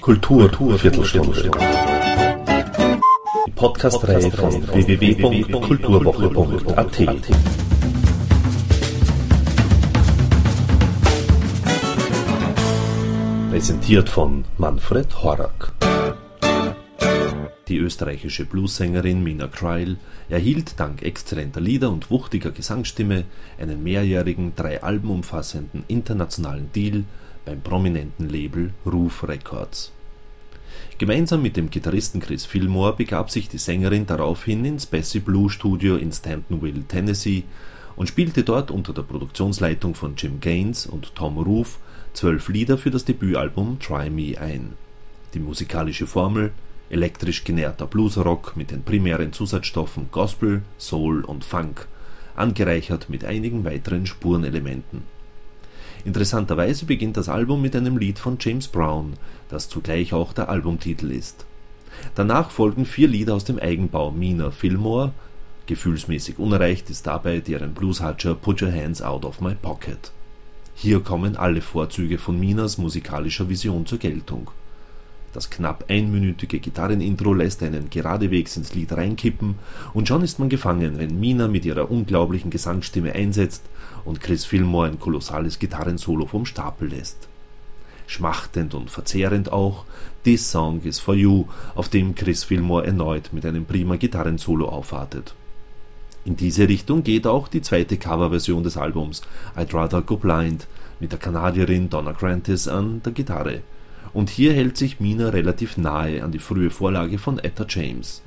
Kultur, Viertelstunde. Die Podcast-Reihe von www.kulturwoche.at. Präsentiert von Manfred Horak. Die österreichische Bluessängerin Mina Kreil erhielt dank exzellenter Lieder und wuchtiger Gesangsstimme einen mehrjährigen, drei Alben umfassenden internationalen Deal beim prominenten Label Roof Records. Gemeinsam mit dem Gitarristen Chris Fillmore begab sich die Sängerin daraufhin ins Bessie Blue Studio in Stantonville, Tennessee und spielte dort unter der Produktionsleitung von Jim Gaines und Tom Roof zwölf Lieder für das Debütalbum Try Me ein. Die musikalische Formel elektrisch genährter Bluesrock mit den primären Zusatzstoffen Gospel, Soul und Funk, angereichert mit einigen weiteren Spurenelementen. Interessanterweise beginnt das Album mit einem Lied von James Brown, das zugleich auch der Albumtitel ist. Danach folgen vier Lieder aus dem Eigenbau Mina Fillmore, gefühlsmäßig unerreicht ist dabei deren Blueshatscher Put Your Hands Out of My Pocket. Hier kommen alle Vorzüge von Minas musikalischer Vision zur Geltung das knapp einminütige Gitarrenintro lässt einen geradewegs ins Lied reinkippen und schon ist man gefangen, wenn Mina mit ihrer unglaublichen Gesangsstimme einsetzt und Chris Fillmore ein kolossales Gitarrensolo vom Stapel lässt. Schmachtend und verzehrend auch This Song is for You, auf dem Chris Fillmore erneut mit einem prima Gitarrensolo aufwartet. In diese Richtung geht auch die zweite Coverversion des Albums I'd Rather Go Blind mit der Kanadierin Donna Grantis an der Gitarre und hier hält sich Mina relativ nahe an die frühe Vorlage von Etta James.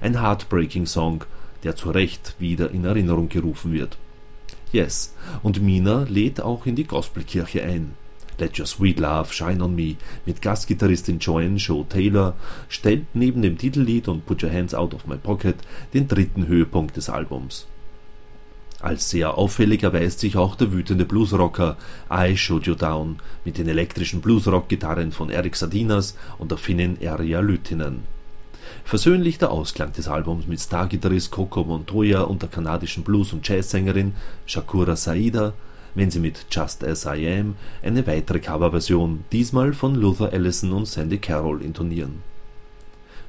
Ein Heartbreaking-Song, der zu Recht wieder in Erinnerung gerufen wird. Yes, und Mina lädt auch in die Gospelkirche ein. Let Your Sweet Love Shine on Me mit Gastgitarristin Joanne Shaw Taylor stellt neben dem Titellied und Put Your Hands Out of My Pocket den dritten Höhepunkt des Albums. Als sehr auffällig erweist sich auch der wütende Bluesrocker I Shoot You Down mit den elektrischen Bluesrock-Gitarren von Eric Sardinas und der Finnin Erja Lytinen. Versöhnlich der Ausklang des Albums mit Stargitarrist Coco Montoya und der kanadischen Blues- und Jazzsängerin Shakura Saida, wenn sie mit Just As I Am eine weitere Coverversion, diesmal von Luther Allison und Sandy Carroll intonieren.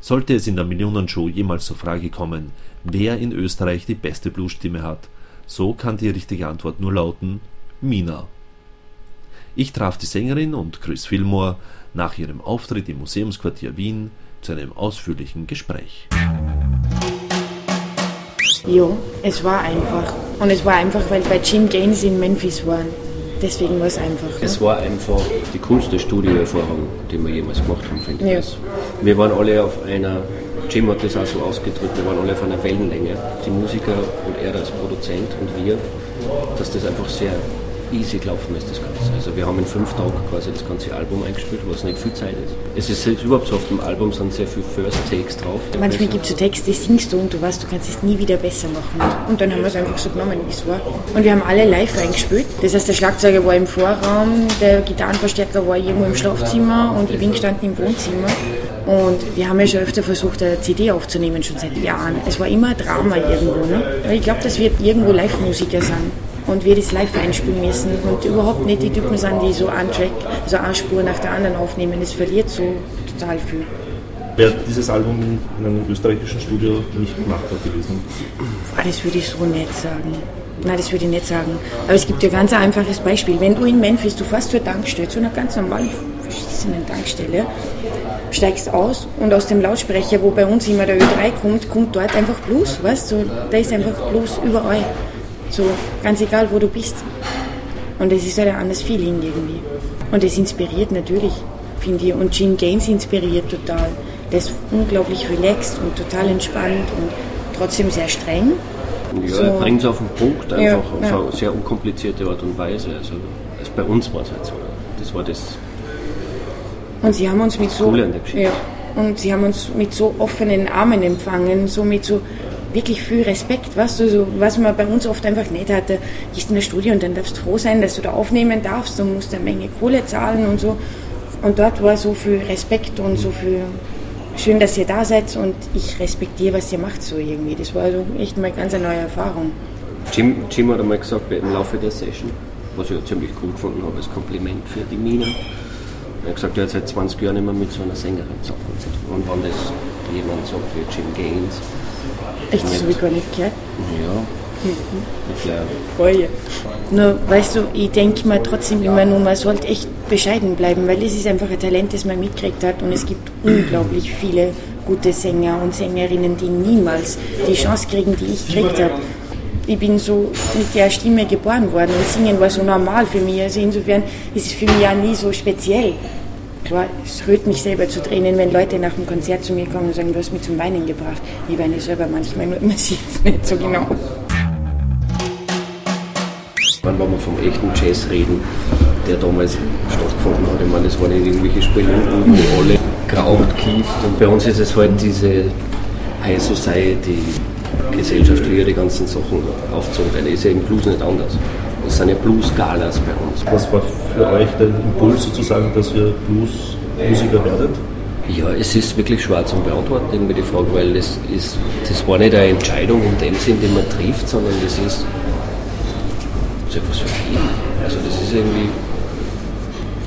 Sollte es in der Millionenshow jemals zur Frage kommen, wer in Österreich die beste Bluesstimme hat, so kann die richtige Antwort nur lauten Mina. Ich traf die Sängerin und Chris Fillmore nach ihrem Auftritt im Museumsquartier Wien zu einem ausführlichen Gespräch. Ja, es war einfach. Und es war einfach, weil bei Jim Gaines in Memphis waren. Deswegen war es einfach. Es war einfach die coolste Studioerfahrung, die wir jemals gemacht haben, finde ich. Ja. Wir waren alle auf einer Jim hat das auch so ausgedrückt, wir waren alle auf einer Wellenlänge, die Musiker und er als Produzent und wir, dass das einfach sehr easy gelaufen ist, das Ganze. Also wir haben in fünf Tagen quasi das ganze Album eingespielt, was nicht viel Zeit ist. Es ist überhaupt so auf dem Album sind sehr viele First Takes drauf. Manchmal gibt es so Texte, die singst du und du weißt, du kannst es nie wieder besser machen. Und dann haben wir es einfach so genommen, wie es war. Und wir haben alle live eingespielt. Das heißt, der Schlagzeuger war im Vorraum, der Gitarrenverstärker war irgendwo im Schlafzimmer und ich bin gestanden im Wohnzimmer. Und wir haben ja schon öfter versucht, eine CD aufzunehmen, schon seit Jahren. Es war immer Drama irgendwo. Ne? Ich glaube, dass wir irgendwo Live-Musiker sind und wir das live einspielen müssen und überhaupt nicht die Typen sind, die so einen Track, so eine Spur nach der anderen aufnehmen. Es verliert so total viel. Wäre dieses Album in einem österreichischen Studio nicht machbar gewesen? Das würde ich so nicht sagen. Nein, das würde ich nicht sagen. Aber es gibt ja ein ganz einfaches Beispiel. Wenn du in Memphis, du fährst zur Tankstelle, zu einer ganz normalen, verschissenen Tankstelle, steigst aus und aus dem Lautsprecher, wo bei uns immer der Ö3 kommt, kommt dort einfach Blues, weißt du? Da ist einfach Blues überall. So, ganz egal, wo du bist. Und es ist halt ein anderes Feeling irgendwie. Und es inspiriert natürlich, finde ich. Und Jim Gaines inspiriert total. Der ist unglaublich relaxed und total entspannt und trotzdem sehr streng. Ja, so. er bringt es auf den Punkt, einfach ja, auf ja. eine sehr unkomplizierte Art und Weise. Also, also bei uns war es halt so. Das war das. Und sie haben uns mit so. Ja, und sie haben uns mit so offenen Armen empfangen, so mit so wirklich viel Respekt, weißt du, so, was man bei uns oft einfach nicht hatte. Gehst in das Studio und dann darfst du froh sein, dass du da aufnehmen darfst und musst eine Menge Kohle zahlen und so. Und dort war so viel Respekt und so viel schön, dass ihr da seid und ich respektiere, was ihr macht so irgendwie. Das war also echt mal ganz eine neue Erfahrung. Jim, Jim hat einmal gesagt im Laufe der Session, was ich ziemlich cool gefunden habe als Kompliment für die Mina. Er hat gesagt, er hat seit 20 Jahren immer mit so einer Sängerin zusammen. Und wenn das jemand sagt wie Jim Gaines. Echt, das habe ich gar nicht gehört. Ja, Mhm. ich glaube. Ja. Nur, weißt du, ich denke mir trotzdem immer nur, man sollte echt bescheiden bleiben, weil das ist einfach ein Talent, das man mitgekriegt hat und es gibt unglaublich viele gute Sänger und Sängerinnen, die niemals die Chance kriegen, die ich gekriegt habe. Ich bin so mit der Stimme geboren worden und Singen war so normal für mich. Also insofern ist es für mich ja nie so speziell. Klar, es rührt mich selber zu Tränen, wenn Leute nach dem Konzert zu mir kommen und sagen, du hast mich zum Weinen gebracht. Ich weine selber manchmal, nur man sieht es nicht so genau. Wenn wir vom echten Jazz reden, der damals stattgefunden hat, ich meine, das waren nicht irgendwelche Spielungen, wo alle geraucht, kieft. Und bei uns ist es halt diese High Society Gesellschaft, wie ja die ganzen Sachen aufgezogen werden. Ist ja im Blues nicht anders. Das sind ja Blues-Galas bei uns. Was war für euch der Impuls sozusagen, dass ihr Bluesmusiker werdet? Ja, es ist wirklich schwer zu beantworten, irgendwie die Frage, weil das, ist, das war nicht eine Entscheidung in dem Sinn, die man trifft, sondern das ist, das ist ein Leben. Also das ist irgendwie,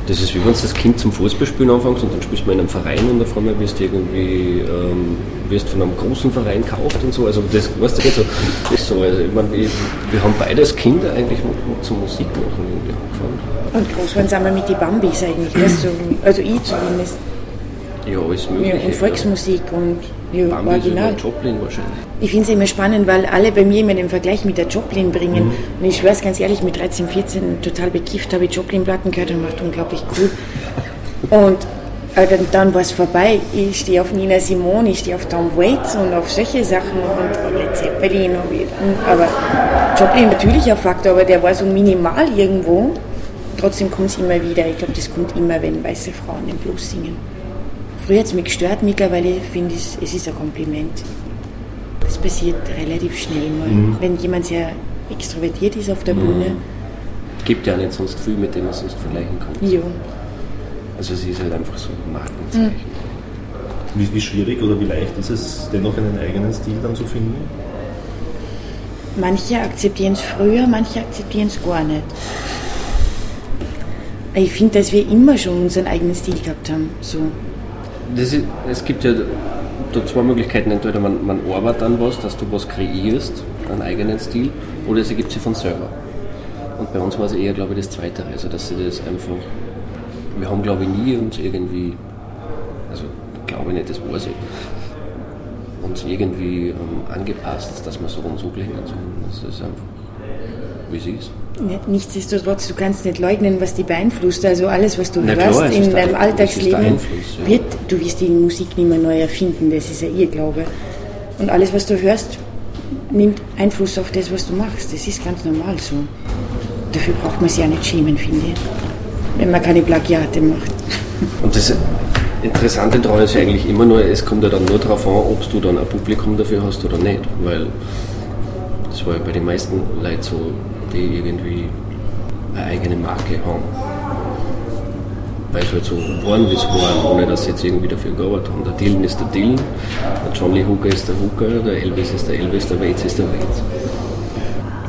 das ist wie wenn du das Kind zum Fußballspielen anfängst und dann spielst du in einem Verein und auf einmal wirst du irgendwie, ähm, wirst von einem großen Verein gekauft und so, also das, weißt du, geht so, das ist so, also ich meine, ich, wir haben beide als Kinder eigentlich mit, mit zum Musik machen irgendwie angefangen. Und groß waren sind wir mit den Bambis eigentlich, weißt du? also ich zumindest. Ja, alles Ja, mögliche. und Volksmusik und ja, original. Joplin wahrscheinlich. Ich finde es immer spannend, weil alle bei mir immer den Vergleich mit der Joplin bringen. Und ich schwör's ganz ehrlich, mit 13, 14 total bekifft habe ich Joplin-Platten gehört und macht unglaublich cool. Und äh, dann, dann war es vorbei. Ich stehe auf Nina Simone, ich stehe auf Tom Waits und auf solche Sachen und Led Zeppelin. Und, aber Joplin natürlich ein Faktor, aber der war so minimal irgendwo. Trotzdem kommt es immer wieder. Ich glaube, das kommt immer, wenn weiße Frauen den Blues singen. Früher hat es mich gestört, mittlerweile finde ich, es ist ein Kompliment. Das passiert relativ schnell mal. Wenn jemand sehr extrovertiert ist auf der Bühne, Gibt ja nicht sonst viel, mit dem man sonst vergleichen kann. ja. Also sie ist halt einfach so ein Markenzeichen. Wie, wie schwierig oder wie leicht ist es, dennoch einen eigenen Stil dann zu finden? Manche akzeptieren es früher, manche akzeptieren es gar nicht. Ich finde, dass wir immer schon unseren eigenen Stil gehabt haben. So. Ist, es gibt ja da zwei Möglichkeiten. Entweder man, man arbeitet an was, dass du was kreierst, einen eigenen Stil, oder es ergibt sich von selber. Und bei uns war es eher, glaube ich, das Zweite. Also, dass sie das einfach. Wir haben, glaube ich, nie uns irgendwie. Also, glaube ich nicht, das weiß ich. Uns irgendwie ähm, angepasst, dass wir so und so klingen. sondern Das ist einfach, wie sie ist. Nicht- Nichtsdestotrotz, du kannst nicht leugnen, was die beeinflusst. Also alles, was du Na hörst in deinem Alltagsleben, ja. wird, du wirst die Musik nicht mehr neu erfinden. Das ist ja ihr Glaube. Und alles, was du hörst, nimmt Einfluss auf das, was du machst. Das ist ganz normal so. Dafür braucht man sich ja nicht schämen, finde ich. Wenn man keine Plagiate macht. Und das Interessante daran ist ja eigentlich immer nur, es kommt ja dann nur darauf an, ob du dann ein Publikum dafür hast oder nicht. Weil das war ja bei den meisten Leuten so, die irgendwie eine eigene Marke haben. Weil es halt so waren, wie es waren, ohne dass sie jetzt irgendwie dafür gearbeitet haben. Der Dylan ist der Dylan, der John Lee Hooker ist der Hooker, der Elvis ist der Elvis, der Waits ist der Waits.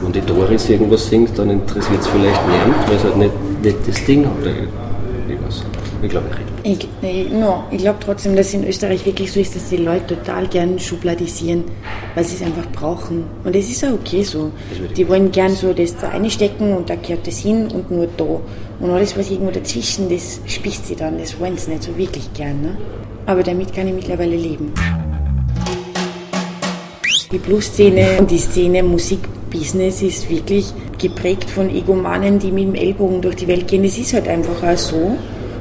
Wenn die Doris irgendwas singt, dann interessiert es vielleicht niemand, weil es halt nicht, nicht das Ding hat. Ich. Ich glaube, ich rede. Ich, ich, no, ich glaube trotzdem, dass es in Österreich wirklich so ist, dass die Leute total gern schubladisieren, weil sie es einfach brauchen. Und es ist auch okay so. Die wollen gern so das da einstecken und da gehört das hin und nur da. Und alles, was irgendwo dazwischen, das spießt sie dann. Das wollen sie nicht so wirklich gern. Ne? Aber damit kann ich mittlerweile leben. Die Blues-Szene und die Szene Musikbusiness ist wirklich geprägt von Egomanen, die mit dem Ellbogen durch die Welt gehen. Das ist halt einfach auch so.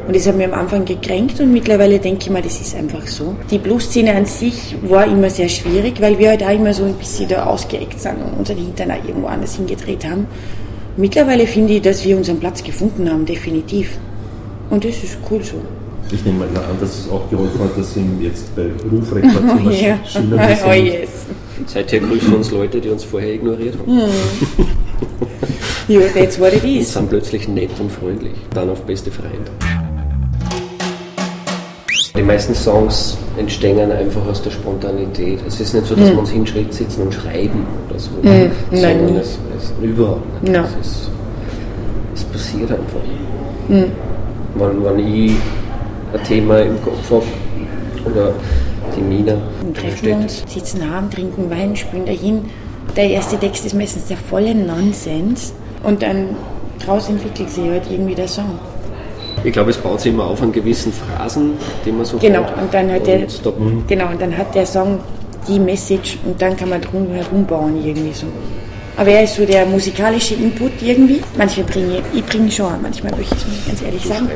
Und das hat mich am Anfang gekränkt und mittlerweile denke ich mir, das ist einfach so. Die Blues-Szene an sich war immer sehr schwierig, weil wir halt auch immer so ein bisschen da ausgeeckt sind und unseren Hintern auch irgendwo anders hingedreht haben. Mittlerweile finde ich, dass wir unseren Platz gefunden haben, definitiv. Und das ist cool so. Ich nehme mal an, dass es auch geholfen hat, dass Sie jetzt bei Rufrekord zum Beispiel Ja. Schiller Oh sind. yes. Seither grüßen uns Leute, die uns vorher ignoriert haben. Ja, that's what it Und is. sind plötzlich nett und freundlich. Dann auf beste Freund. Die meisten Songs entstehen einfach aus der Spontanität. Es ist nicht so, dass wir uns hinschritt sitzen und schreiben oder so. nein, sondern nie. es, es überhaupt nicht. Nein. Es ist, passiert einfach. Mhm. Wenn, wenn ich ein Thema im Kopf habe oder die Nina. Dann treffen wir uns, sitzen abend, trinken Wein, spielen dahin. Der erste Text ist meistens der volle Nonsens und dann daraus entwickelt sich halt irgendwie der Song. Ich glaube, es baut sich immer auf an gewissen Phrasen, die man so Genau, und dann hat der, genau, und dann hat der Song die Message und dann kann man drum herum bauen irgendwie so. Aber er ist so der musikalische Input irgendwie. Manchmal bringe ich, ich bringe schon, manchmal möchte ich es ganz ehrlich sagen.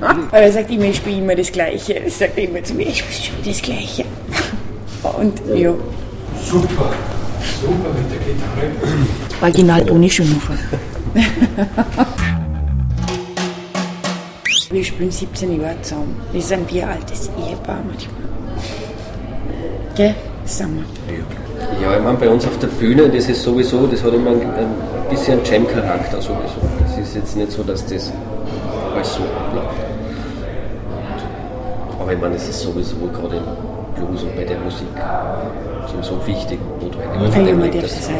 Aber er sagt immer, ich spiele immer das Gleiche. Er sagt immer zu mir, ich spiele das Gleiche. Und ja. Super, super mit der Gitarre. Original Toni Schönhofer. Wir spielen 17 Jahre zusammen. Wir sind ein bieraltes Ehepaar manchmal. Gell? Das sind wir. Ja, ich meine, bei uns auf der Bühne, das ist sowieso, das hat immer ein, ein bisschen Jam-Charakter sowieso. Das ist jetzt nicht so, dass das alles so abläuft. Aber ich meine, es ist sowieso gerade im Blues und bei der Musik so wichtig und notwendig. Ja, man darf das.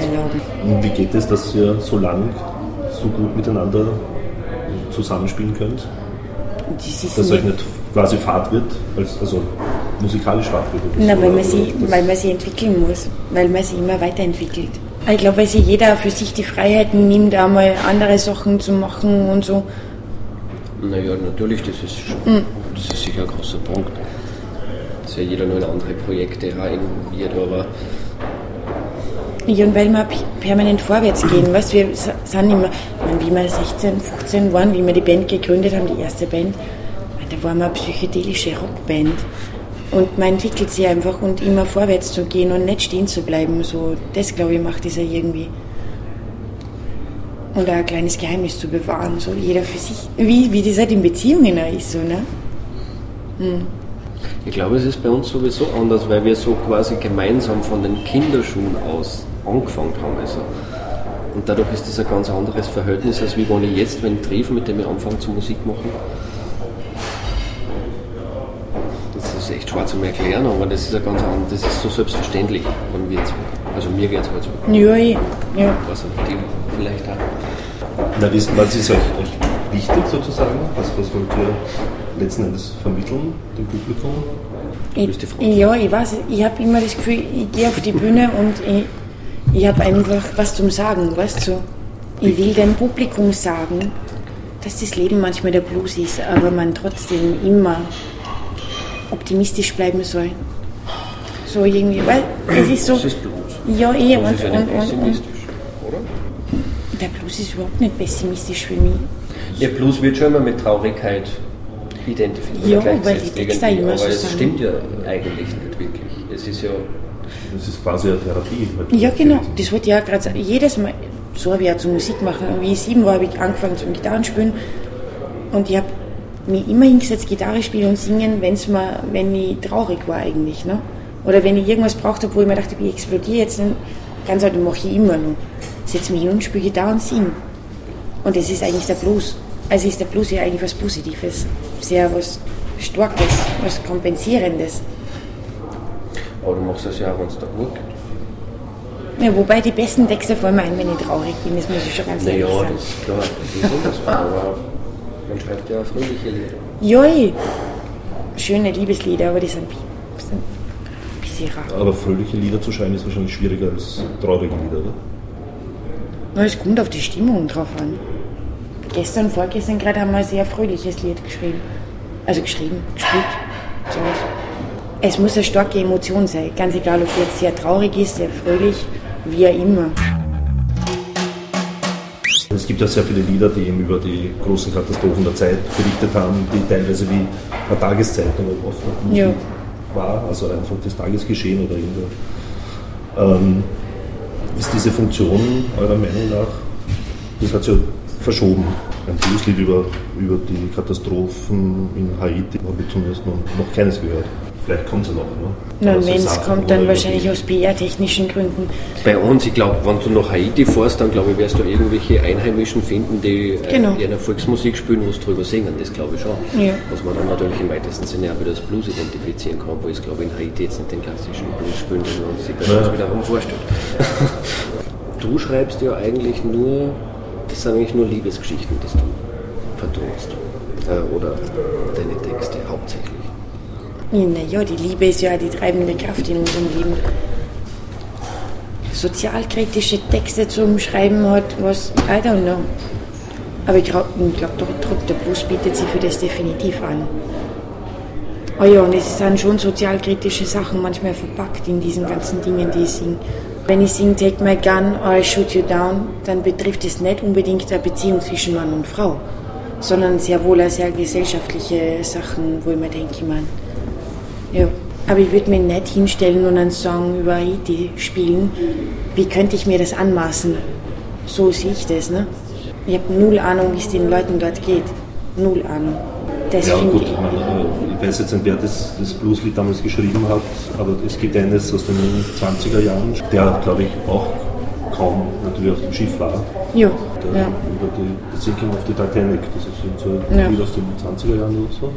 Und wie geht es, dass ihr so lang, so gut miteinander zusammenspielen könnt? Dass euch nicht quasi Fahrt wird, als, also musikalisch Fahrt wird? Na, so, weil, man sie, weil man sie entwickeln muss, weil man sie immer weiterentwickelt. Ich glaube, weil sich jeder für sich die Freiheiten nimmt, einmal andere Sachen zu machen und so. Naja, natürlich, das ist, schon, mhm. das ist sicher ein großer Punkt. Dass ja jeder nur in andere Projekte reinviert, aber ja, und weil wir permanent vorwärts gehen. Weißt, wir sind immer, wie wir 16, 15 waren, wie wir die Band gegründet haben, die erste Band, da waren wir eine psychedelische Rockband. Und man entwickelt sich einfach und immer vorwärts zu gehen und nicht stehen zu bleiben. So, das, glaube ich, macht es ja irgendwie. Und ein kleines Geheimnis zu bewahren, so jeder für sich. Wie, wie das halt in Beziehungen auch ist, so, ne? Hm. Ich glaube, es ist bei uns sowieso anders, weil wir so quasi gemeinsam von den Kinderschuhen aus angefangen haben. Also. Und dadurch ist das ein ganz anderes Verhältnis, als wie wenn ich jetzt, wenn ich treffe, mit dem ich anfange zu Musik machen. Das ist echt schwer zu erklären, aber das ist ein ganz anderes, das ist so selbstverständlich, wenn wir jetzt, also mir geht es halt so. Ja, ja. Was die vielleicht auch. Na, was ist euch, euch wichtig sozusagen? Was, was wollt ihr letzten Endes vermitteln dem Publikum? Ich, ja, ich weiß, ich habe immer das Gefühl, ich gehe auf die Bühne und ich, ich habe einfach was zum Sagen, weißt du? Ich will dem Publikum sagen, dass das Leben manchmal der Blues ist, aber man trotzdem immer optimistisch bleiben soll. So irgendwie, weil es ist so. Das ist Blues. Ja, eh. Und, und, und, und, oder? Der Blues ist überhaupt nicht pessimistisch für mich. Der Blues wird schon immer mit Traurigkeit identifiziert. Ja, weil die Texte immer so Aber es stimmt ja eigentlich nicht wirklich. Es ist ja das ist quasi eine Therapie. Ja, genau. Das wollte ich auch gerade sagen. Jedes Mal, so habe ich auch zur Musik machen. Wie ich sieben war, habe ich angefangen zum Gitarrenspielen. Und ich habe mich immer hingesetzt, Gitarre spielen und singen, wenn's mal, wenn ich traurig war eigentlich. Ne? Oder wenn ich irgendwas braucht habe, wo ich mir dachte, ich explodiere jetzt, dann ganz halt, mache ich immer noch. Setze mich hin und spiele Gitarre und singe. Und das ist eigentlich der Blues. Also ist der Blues ja eigentlich was Positives. Sehr was Starkes, was Kompensierendes. Aber du machst das ja auch, wenn es da gut geht. Ja, wobei die besten Texte fallen ein, wenn ich traurig bin, das muss ich schon ganz ehrlich naja, sagen. Ja, das ist klar, das auch, aber man schreibt ja auch fröhliche Lieder. Joi, schöne Liebeslieder, aber die sind, sind ein bisschen rar. Aber fröhliche Lieder zu schreiben ist wahrscheinlich schwieriger als traurige Lieder, oder? Na, es kommt auf die Stimmung drauf an. Gestern, vorgestern gerade haben wir ein sehr fröhliches Lied geschrieben. Also geschrieben, gespielt, sowas. Es muss eine starke Emotion sein, ganz egal, ob jetzt sehr traurig ist, sehr fröhlich, wie auch immer. Es gibt ja sehr viele Lieder, die eben über die großen Katastrophen der Zeit berichtet haben, die teilweise wie eine Tageszeitung oft ja. war, also einfach das Tagesgeschehen oder irgendwo. Ähm, ist diese Funktion eurer Meinung nach, das hat sich ja verschoben, ein Blueslied über, über die Katastrophen in Haiti, habe ich zumindest noch, noch keines gehört. Vielleicht kommt es ja noch. Ne? Nein, wenn es kommt, dann wahrscheinlich aus PR-technischen Gründen. Bei uns, ich glaube, wenn du nach Haiti fährst, dann glaube ich, wirst du irgendwelche Einheimischen finden, die äh, genau. äh, eine Volksmusik spielen, wo sie drüber singen. Das glaube ich schon. Ja. Was man dann natürlich im weitesten Sinne auch wieder als Blues identifizieren kann, wo ich glaube in Haiti jetzt nicht den klassischen Blues spielen, den man sich bei uns ja. wiederum vorstellt. du schreibst ja eigentlich nur Das sind eigentlich nur Liebesgeschichten, die du vertonst. Äh, oder deine Texte. Naja, die Liebe ist ja die treibende Kraft in unserem Leben. Sozialkritische Texte zum Schreiben hat was, I don't know. Aber ich glaube, glaub, der Blues bietet sich für das definitiv an. Oh ja, und es sind schon sozialkritische Sachen manchmal verpackt in diesen ganzen Dingen, die ich singe. Wenn ich singe Take My Gun or I Shoot You Down, dann betrifft es nicht unbedingt eine Beziehung zwischen Mann und Frau, sondern sehr wohl auch sehr gesellschaftliche Sachen, wo ich mir denke, man, ja. Aber ich würde mich nicht hinstellen und einen Song über Haiti spielen. Wie könnte ich mir das anmaßen? So sehe ich das, ne? Ich habe null Ahnung, wie es den Leuten dort geht. Null Ahnung. Das ja, gut, ich, ich weiß jetzt nicht, wer das, das Blueslied damals geschrieben hat, aber es gibt eines aus den 20er Jahren, der, glaube ich, auch kaum natürlich auf dem Schiff war. Ja. Der, ja. Über die, die Sinking of the Titanic, das ist so ein ja. Lied aus den 20er Jahren oder so.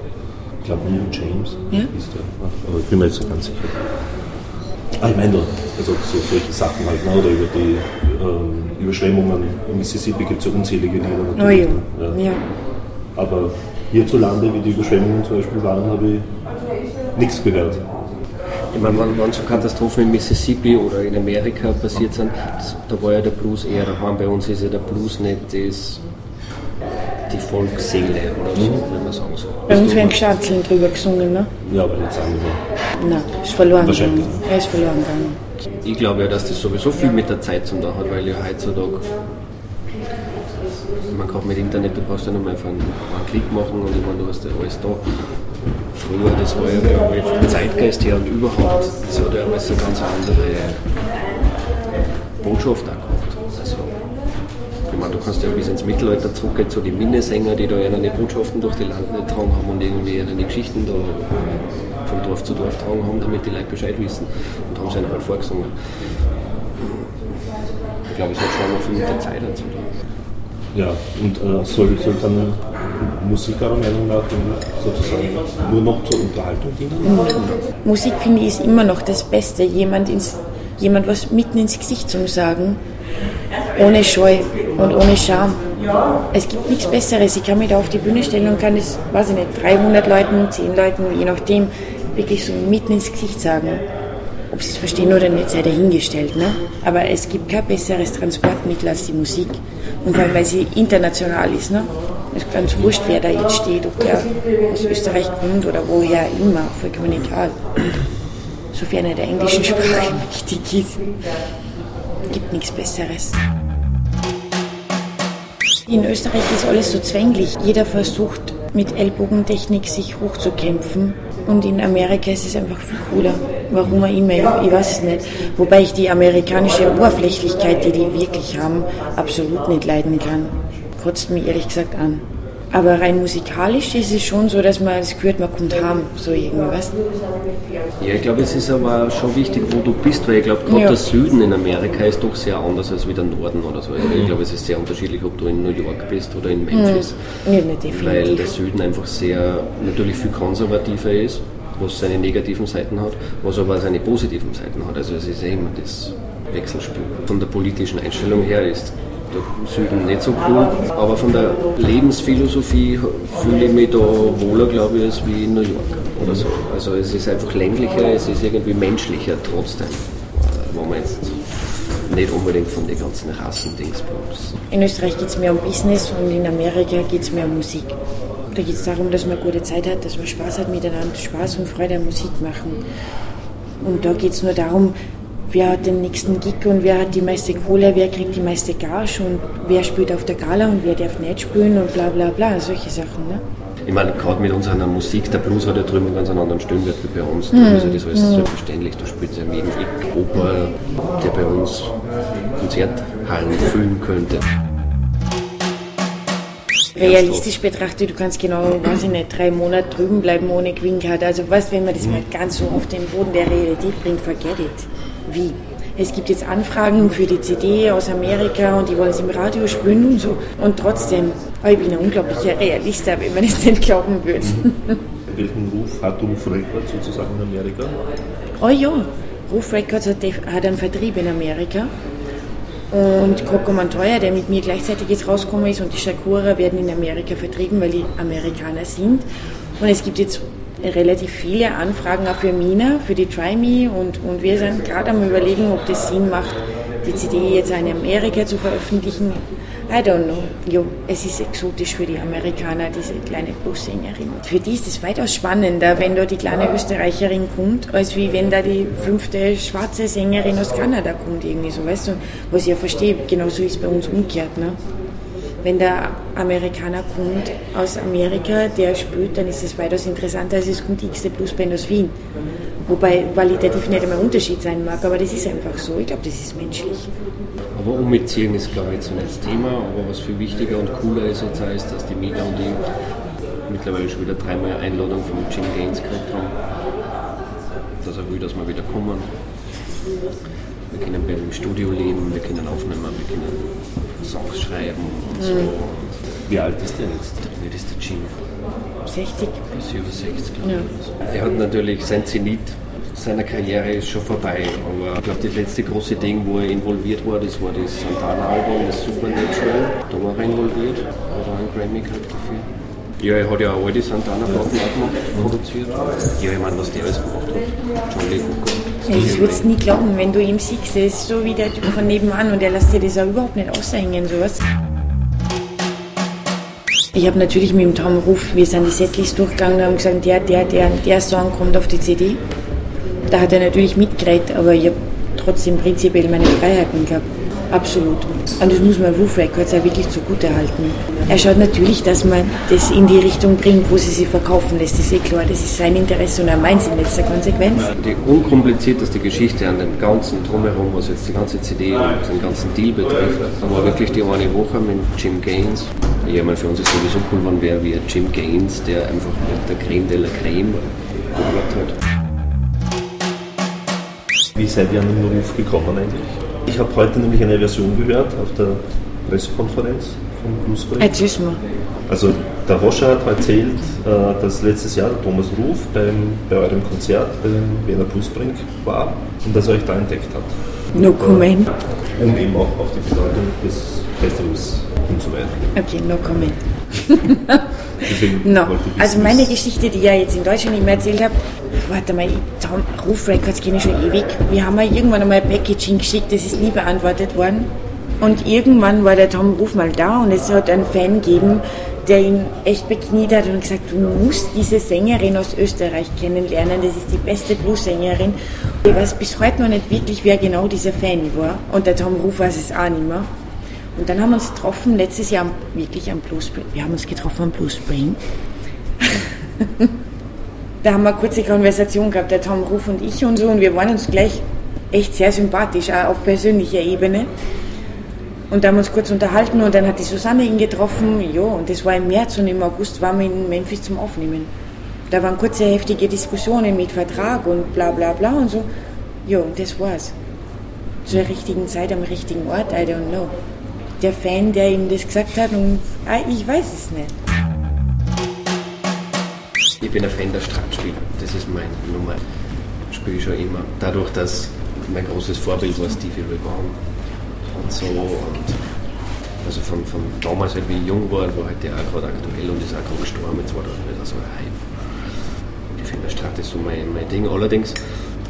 Ich glaube, William James ja? ist der, aber ich bin mir jetzt nicht ganz sicher. Ah, ich meine, also so, solche Sachen halt, ne? oder über die ähm, Überschwemmungen im Mississippi gibt es ja unzählige Lieder natürlich. Oh, ja. ja. Aber hierzulande, wie die Überschwemmungen zum Beispiel waren, habe ich nichts gehört. Ich meine, wenn, wenn so Katastrophen in Mississippi oder in Amerika passiert sind, das, da war ja der Blues eher daheim. Bei uns ist ja der Blues nicht das, die Volksseele oder so, mhm. wenn man sagen so. Bei uns werden Gschatzeln drüber gesungen, ne? Ja, aber nicht sagen wir. Nein, ist verloren gegangen. Er ist verloren gegangen. Ich glaube ja, dass das sowieso viel mit der Zeit zu tun hat, weil ja heutzutage man kann mit Internet, du brauchst ja nur einfach einen, einen Klick machen und ich meine, du hast ja alles da. Früher, das war ja, glaube ich, vom Zeitgeist her und überhaupt, das hat ja alles eine ganz andere Botschaft auch meine, du kannst ja bis ins Mittelalter zurückgehen zu den Minnesänger, die da eine Botschaften durch die Lande getragen haben und irgendwie eine Geschichten da von Dorf zu Dorf getragen haben, damit die Leute Bescheid wissen und haben sie ihnen halt vorgesungen. Ich glaube, es hat schon mal viel mit der Zeit dazu tun. Ja, und äh, soll, soll dann Musik eurer Meinung nach sozusagen nur noch zur Unterhaltung dienen? Musik finde ich ist immer noch das Beste, jemand, ins, jemand was mitten ins Gesicht zu sagen, ohne Scheu und ohne Scham. Es gibt nichts Besseres. Ich kann mich da auf die Bühne stellen und kann das, weiß ich nicht, 300 Leuten, 10 Leuten, je nachdem, wirklich so mitten ins Gesicht sagen. Ob sie es verstehen oder nicht, sei dahingestellt. Ne? Aber es gibt kein besseres Transportmittel als die Musik. Und vor allem, weil sie international ist. Ne? Es ist ganz wurscht, wer da jetzt steht, ob der aus Österreich kommt oder woher immer, vollkommen egal. Sofern er der englischen Sprache mächtig ist. Gibt nichts Besseres. In Österreich ist alles so zwänglich. Jeder versucht mit Ellbogentechnik sich hochzukämpfen. Und in Amerika ist es einfach viel cooler. Warum auch immer, ich weiß es nicht. Wobei ich die amerikanische Oberflächlichkeit, die die wirklich haben, absolut nicht leiden kann. Kotzt mir ehrlich gesagt an. Aber rein musikalisch ist es schon so, dass man das gehört, man kommt heim, so irgendwie, was? Ja, ich glaube, es ist aber schon wichtig, wo du bist, weil ich glaube, gerade ja. der Süden in Amerika ist doch sehr anders als wie der Norden oder so. Also ich glaube, es ist sehr unterschiedlich, ob du in New York bist oder in Memphis. Ja, definitiv. Weil der Süden einfach sehr, natürlich viel konservativer ist, was seine negativen Seiten hat, was aber seine positiven Seiten hat. Also es ist ja immer das Wechselspiel. Von der politischen Einstellung her ist der Süden nicht so cool. Aber von der Lebensphilosophie fühle ich mich da wohler, glaube ich, als wie in New York oder so. Also es ist einfach länglicher, es ist irgendwie menschlicher trotzdem, wo man jetzt nicht unbedingt von den ganzen Rassendings In Österreich geht es mehr um Business und in Amerika geht es mehr um Musik. Da geht es darum, dass man gute Zeit hat, dass man Spaß hat miteinander, Spaß und Freude an Musik machen. Und da geht es nur darum, wer hat den nächsten Gig und wer hat die meiste Kohle, wer kriegt die meiste Gage und wer spielt auf der Gala und wer darf nicht spielen und bla bla bla, solche Sachen. Ne? Ich meine, gerade mit unserer Musik, der Blues hat ja drüben einen ganz anderen Stellenwert wie bei uns. Da ist ja das alles mhm. selbstverständlich. Du spielst ja jeden Gig Oper, der bei uns Konzerthallen füllen könnte. Realistisch betrachtet, du kannst genau, weiß ich nicht, drei Monate drüben bleiben ohne Green Card. Also was, wenn man das mal ganz so auf den Boden der Realität bringt, forget it wie. Es gibt jetzt Anfragen für die CD aus Amerika und die wollen sie im Radio spielen und so. Und trotzdem, ich bin ein unglaublicher Realist, wenn man es nicht glauben würde. Welchen Ruf hat Ruf Records sozusagen in Amerika? Oh ja, Ruf Records hat, hat einen Vertrieb in Amerika. Und Coco Montoya, der mit mir gleichzeitig jetzt rausgekommen ist, und die Shakura werden in Amerika vertrieben, weil die Amerikaner sind. Und es gibt jetzt relativ viele Anfragen auch für Mina, für die Try Me und, und wir sind gerade am überlegen, ob das Sinn macht, die CD jetzt in Amerika zu veröffentlichen. I don't know. Jo, es ist exotisch für die Amerikaner, diese kleine Bluessängerin. Für die ist es weitaus spannender, wenn da die kleine Österreicherin kommt, als wie wenn da die fünfte schwarze Sängerin aus Kanada kommt, irgendwie so, weißt du? Was ich ja verstehe, genauso ist es bei uns umgekehrt, ne? Wenn der Amerikaner kommt aus Amerika, der spielt, dann ist es weitaus interessanter, als es kommt die x Plusband aus Wien. Wobei qualitativ nicht einmal ein Unterschied sein mag, aber das ist einfach so. Ich glaube, das ist menschlich. Aber umziehen ist, glaube ich, jetzt nicht Thema, aber was viel wichtiger und cooler ist jetzt ist, dass die Mieter und ich mittlerweile schon wieder dreimal Einladung von Jim Gaines gekriegt haben, dass er will, dass wir wieder kommen. Wir können bei dem Studio leben, wir können aufnehmen, wir können Songs schreiben und so. Wie alt ist der jetzt? Das ist der Jim. 60. Bis über 60, glaube ich. Er hat natürlich sein Zenit seiner Karriere ist schon vorbei, aber ich glaube, das letzte große Ding, wo er involviert war, das war das Santana-Album, das Supernatural. Da war er involviert, hat er einen Grammy gekriegt dafür. Ja, er hat ja auch alte Santana-Platten auch produziert. Ja, ich meine, was der alles gemacht hat. John Lee Hooker. Das würdest du nie glauben, wenn du ihn siehst. Er ist so wie der Typ von nebenan und er lässt dir das auch überhaupt nicht aushängen, sowas. Ich habe natürlich mit dem Tom Ruf, wir sind die Setlist durchgegangen und haben gesagt, der, der, der, der Song kommt auf die CD. Da hat er natürlich mitgeredet, aber ich habe trotzdem prinzipiell meine Freiheiten gehabt. Absolut. Und das muss man Roof Records auch wirklich zugute halten. Er schaut natürlich, dass man das in die Richtung bringt, wo sie sich verkaufen lässt. Das ist eh klar, das ist sein Interesse und er meint in letzter Konsequenz. Die unkomplizierteste Geschichte an dem ganzen Drumherum, was jetzt die ganze CD und den ganzen Deal betrifft, war wirklich die eine Woche mit Jim Gaines. Ich meine, für uns ist sowieso cool, wenn wer wie Jim Gaines, der einfach mit der Creme de la Creme gearbeitet hat. Wie seid ihr an den Ruf gekommen eigentlich? Ich habe heute nämlich eine Version gehört auf der Pressekonferenz von Bluescreen. Erzähl's mal. Also der Roscher hat erzählt, äh, dass letztes Jahr der Thomas Ruf beim, bei eurem Konzert bei den Wiener Bluesbrink war und dass er euch da entdeckt hat. No comment. Um eben auch auf die Bedeutung des Festivals hinzuweisen. Okay, no comment. No. Also meine Geschichte, die ich ja jetzt in Deutschland immer erzählt habe, warte mal, Tom, Ruf Records kenne ich schon ewig. Wir haben ja irgendwann einmal ein Packaging geschickt, das ist nie beantwortet worden. Und irgendwann war der Tom Ruf mal da und es hat einen Fan gegeben, der ihn echt bekniet hat und gesagt, du musst diese Sängerin aus Österreich kennenlernen, das ist die beste Blues-Sängerin. Ich weiß bis heute noch nicht wirklich, wer genau dieser Fan war. Und der Tom Ruf weiß es auch nicht mehr. Und dann haben wir uns getroffen, letztes Jahr wirklich am Blue Spring. Wir haben uns getroffen am Blue Spring. da haben wir eine kurze Konversation gehabt, der Tom Ruf und ich und so. Und wir waren uns gleich echt sehr sympathisch, auch auf persönlicher Ebene. Und da haben wir uns kurz unterhalten und dann hat die Susanne ihn getroffen. Ja, und das war im März und im August waren wir in Memphis zum Aufnehmen. Da waren kurze, heftige Diskussionen mit Vertrag und bla bla bla und so. Ja, und das war's. Zur richtigen Zeit am richtigen Ort, I don't know. Der Fan, der ihm das gesagt hat, und ah, ich weiß es nicht. Ich bin ein Fan der Stadtspiel. Das ist meine Nummer. Spiele ich schon immer. Dadurch, dass mein großes Vorbild war Stevie Ray Vaughan und so. Und also von, von damals, halt, wie ich jung war, war halt der auch gerade aktuell und ist auch gerade gestorben. Jetzt war das wieder so ein Hype. Ich finde, der Stadt ist so mein, mein Ding. Allerdings,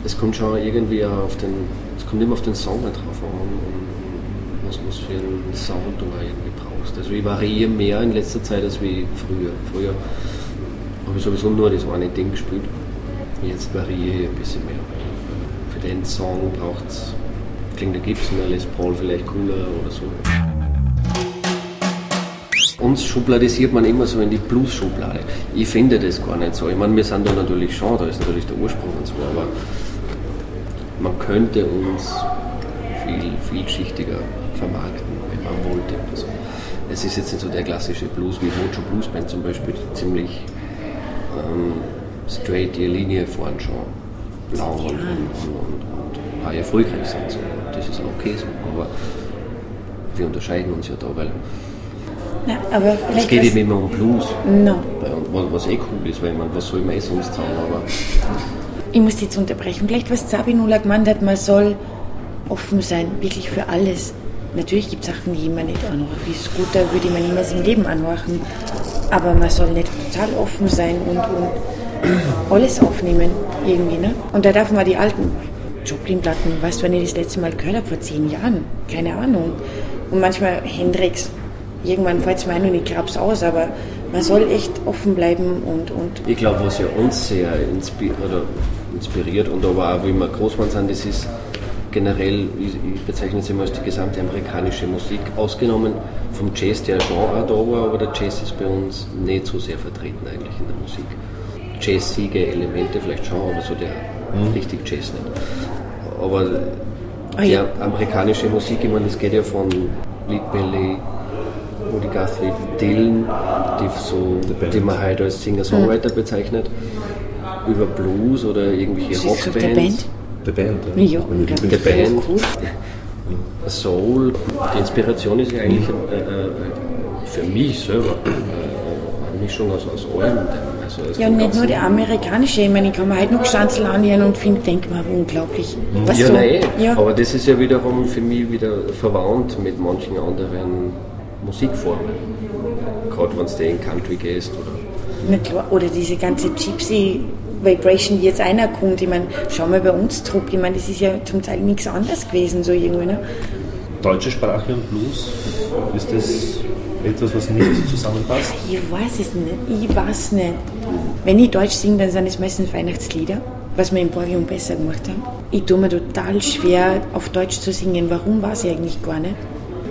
es kommt schon irgendwie auf den, es kommt immer auf den Song halt drauf an und was, was für einen Sound du irgendwie brauchst. Also ich variiere mehr in letzter Zeit als wie früher. Früher habe ich sowieso nur das eine Ding gespielt. Jetzt variiere ich ein bisschen mehr. Für den Song braucht es, klingt der Gibson, Les Paul vielleicht cooler oder so. Uns schubladisiert man immer so in die Blues-Schublade. Ich finde das gar nicht so. Ich meine, wir sind da natürlich schon, da ist natürlich der Ursprung und so, aber man könnte uns viel vielschichtiger vermarkten, wenn man wollte. Also, es ist jetzt nicht so der klassische Blues wie Mojo Blues Band zum Beispiel, ziemlich ähm, straight ihre Linie fahren schon lang und, und, und, und auch erfolgreich sind. So. Das ist auch okay so, aber wir unterscheiden uns ja da, weil Ja, aber es geht eben immer um Blues, No. uns, was, was eh cool ist, weil man, was soll man eh sonst sagen, aber Ich muss jetzt unterbrechen. Vielleicht was Sabine Ulla gemeint hat, man soll offen sein, wirklich für alles. Natürlich gibt es Sachen, die man nicht anhören. Wie Scooter würde man niemals im Leben anhören. Aber man soll nicht total offen sein und, und alles aufnehmen irgendwie. Ne? Und da darf man die alten Joplin-Platten, weißt du, wann ich das letzte Mal gehört habe? Vor zehn Jahren. Keine Ahnung. Und manchmal Hendrix. Irgendwann fällt es mir ein und ich grab's aus, aber man soll echt offen bleiben und. und ich glaube, was ja uns sehr inspiriert, inspiriert und aber auch, wie wir groß waren, sind, das ist generell, ich bezeichne es immer als die gesamte amerikanische Musik, ausgenommen vom Jazz, der schon auch da war, aber der Jazz ist bei uns nicht so sehr vertreten eigentlich in der Musik. Jazzige Elemente vielleicht schon, aber so der mhm. richtig Jazz nicht. Aber oh, die ja. amerikanische Musik, ich meine, das geht ja von Lead Belly, Woody Guthrie, Dylan, die, so, die man heute als Singer-Songwriter mhm. bezeichnet, über Blues oder irgendwelche Rockbands. The Band. Ja, ja The Band. Cool. Soul. Die Inspiration ist ja eigentlich äh, äh, für mich selber äh, eine Mischung aus, aus allem. Also ja, nicht nur der amerikanische, ich meine, ich kann mir halt noch Gestanzel anhören und finde, denk mal, unglaublich. Was ja, so, nein, ja, aber das ist ja wiederum für mich wieder verwandt mit manchen anderen Musikformen. Gerade wenn du in Country gehst oder. Oder diese ganze Gypsy Vibration, die jetzt einer kommt. Ich meine, schau mal bei uns zurück. Ich meine, das ist ja zum Teil nichts anderes gewesen, so irgendwie. Ne? Deutsche Sprache und Blues, ist das etwas, was nicht zusammenpasst? Ich weiß es nicht. Ich weiß nicht. Wenn ich Deutsch singe, dann sind es meistens Weihnachtslieder, was wir im Borgium besser gemacht haben. Ich tue mir total schwer, auf Deutsch zu singen. Warum weiß ich eigentlich gar nicht.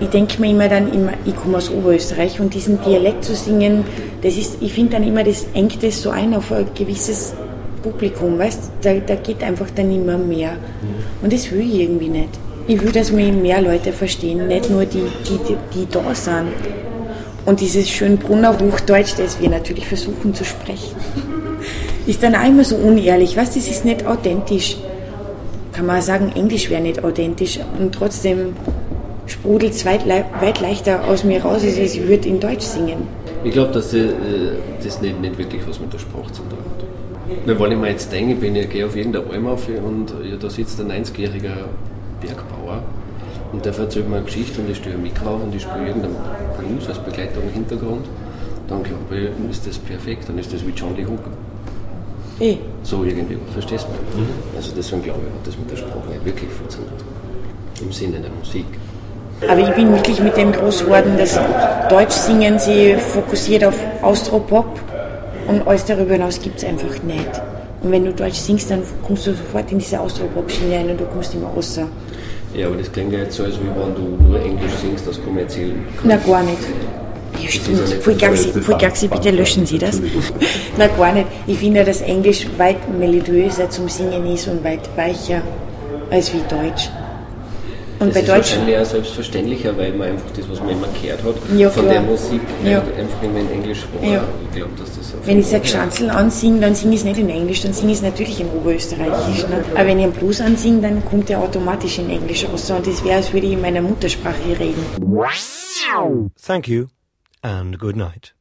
Ich denke mir immer dann, immer, ich komme aus Oberösterreich und diesen Dialekt zu singen, das ist, ich finde dann immer, das engt es so ein auf ein gewisses Publikum, weißt da, da geht einfach dann immer mehr. Und das will ich irgendwie nicht. Ich will, dass mich mehr Leute verstehen, nicht nur die, die, die, da sind. Und dieses Schönbrunner Hochdeutsch, das wir natürlich versuchen zu sprechen, ist dann auch immer so unehrlich. Weißt das ist nicht authentisch. Kann man sagen, Englisch wäre nicht authentisch. Und trotzdem sprudelt es weit, weit leichter aus mir raus, als ich würde in Deutsch singen. Ich glaube, dass das, das nicht, nicht wirklich was mit der Sprache zu tun hat. Na, wenn ich mir jetzt denke, bin ich gehe auf irgendeine Alm auf und ja, da sitzt ein 90-jähriger Bergbauer und der erzählt mir eine Geschichte und ich stehe mit drauf und ich spiele irgendeinen Blues als Begleitung im Hintergrund, dann glaube ich, ist das perfekt, dann ist das wie John Lee Hooker. Eh. So irgendwie, verstehst du? Mhm. Also deswegen glaube ich, hat das mit der Sprache nicht wirklich funktioniert. Im Sinne der Musik. Aber ich bin wirklich mit dem groß geworden, dass Deutsch singen sie fokussiert auf Austropop und alles darüber hinaus gibt es einfach nicht. Und wenn du Deutsch singst, dann kommst du sofort in diese Austropop-Schiene rein und du kommst immer außer. Ja, aber das klingt ja jetzt so, als wenn du nur Englisch singst aus kommerziellen Na, gar nicht. Ja, stimmt. Voll Gaxi, bitte löschen Sie das. Na, gar nicht. Ich finde, dass Englisch weit melodiöser zum Singen ist und weit weicher als wie Deutsch. Und das bei ist Deutsch. wahrscheinlich auch selbstverständlicher, weil man einfach das, was man immer gehört hat, ja, von klar. der Musik ja. einfach immer in Englisch war. Ja. Ich glaube, dass das Wenn ich sage Schanzel ansinge, dann singe ich es nicht in Englisch, dann singe ich es natürlich in Oberösterreichisch. Ne? Aber wenn ich einen Blues ansinge, dann kommt der automatisch in Englisch raus. Und das wäre, als würde ich in meiner Muttersprache reden. Thank you and good night.